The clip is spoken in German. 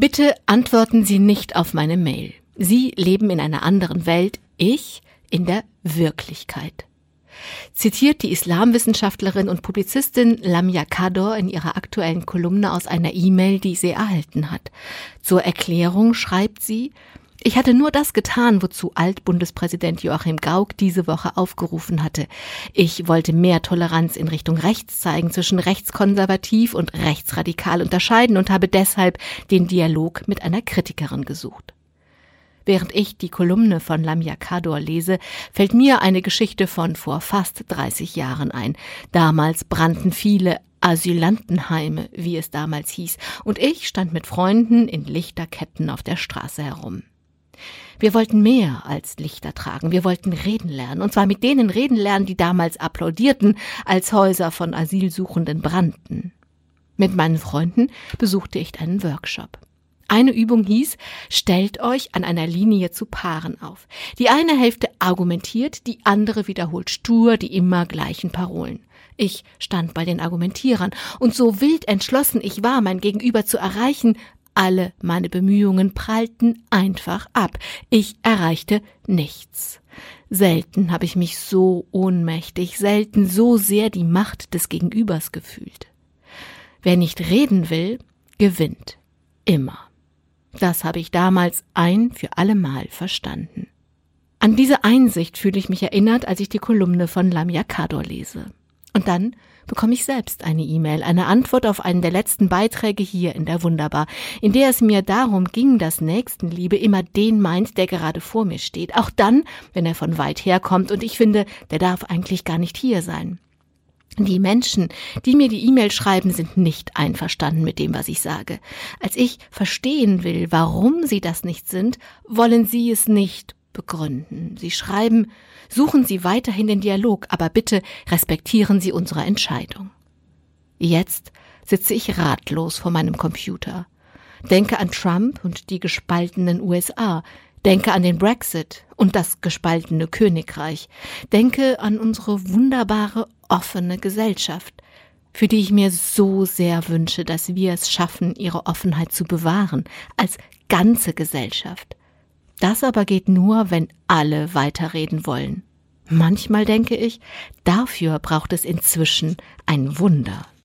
Bitte antworten Sie nicht auf meine Mail. Sie leben in einer anderen Welt, ich in der Wirklichkeit. Zitiert die Islamwissenschaftlerin und Publizistin Lamia Kador in ihrer aktuellen Kolumne aus einer E-Mail, die sie erhalten hat. Zur Erklärung schreibt sie, ich hatte nur das getan, wozu Altbundespräsident Joachim Gauck diese Woche aufgerufen hatte. Ich wollte mehr Toleranz in Richtung rechts zeigen, zwischen rechtskonservativ und rechtsradikal unterscheiden und habe deshalb den Dialog mit einer Kritikerin gesucht. Während ich die Kolumne von Lamia Kador lese, fällt mir eine Geschichte von vor fast 30 Jahren ein. Damals brannten viele Asylantenheime, wie es damals hieß, und ich stand mit Freunden in Lichterketten auf der Straße herum. Wir wollten mehr als Lichter tragen, wir wollten reden lernen, und zwar mit denen reden lernen, die damals applaudierten, als Häuser von Asylsuchenden brannten. Mit meinen Freunden besuchte ich einen Workshop. Eine Übung hieß, stellt euch an einer Linie zu Paaren auf. Die eine Hälfte argumentiert, die andere wiederholt stur die immer gleichen Parolen. Ich stand bei den Argumentierern, und so wild entschlossen ich war, mein Gegenüber zu erreichen, alle meine Bemühungen prallten einfach ab. Ich erreichte nichts. Selten habe ich mich so ohnmächtig, selten so sehr die Macht des Gegenübers gefühlt. Wer nicht reden will, gewinnt. Immer. Das habe ich damals ein für allemal verstanden. An diese Einsicht fühle ich mich erinnert, als ich die Kolumne von Lamia Kador lese. Und dann bekomme ich selbst eine E-Mail, eine Antwort auf einen der letzten Beiträge hier in der Wunderbar, in der es mir darum ging, dass Nächstenliebe immer den meint, der gerade vor mir steht, auch dann, wenn er von weit her kommt und ich finde, der darf eigentlich gar nicht hier sein. Die Menschen, die mir die E-Mail schreiben, sind nicht einverstanden mit dem, was ich sage. Als ich verstehen will, warum sie das nicht sind, wollen sie es nicht begründen. Sie schreiben, suchen Sie weiterhin den Dialog, aber bitte respektieren Sie unsere Entscheidung. Jetzt sitze ich ratlos vor meinem Computer. Denke an Trump und die gespaltenen USA. Denke an den Brexit und das gespaltene Königreich. Denke an unsere wunderbare, offene Gesellschaft, für die ich mir so sehr wünsche, dass wir es schaffen, ihre Offenheit zu bewahren, als ganze Gesellschaft. Das aber geht nur, wenn alle weiterreden wollen. Manchmal denke ich, dafür braucht es inzwischen ein Wunder.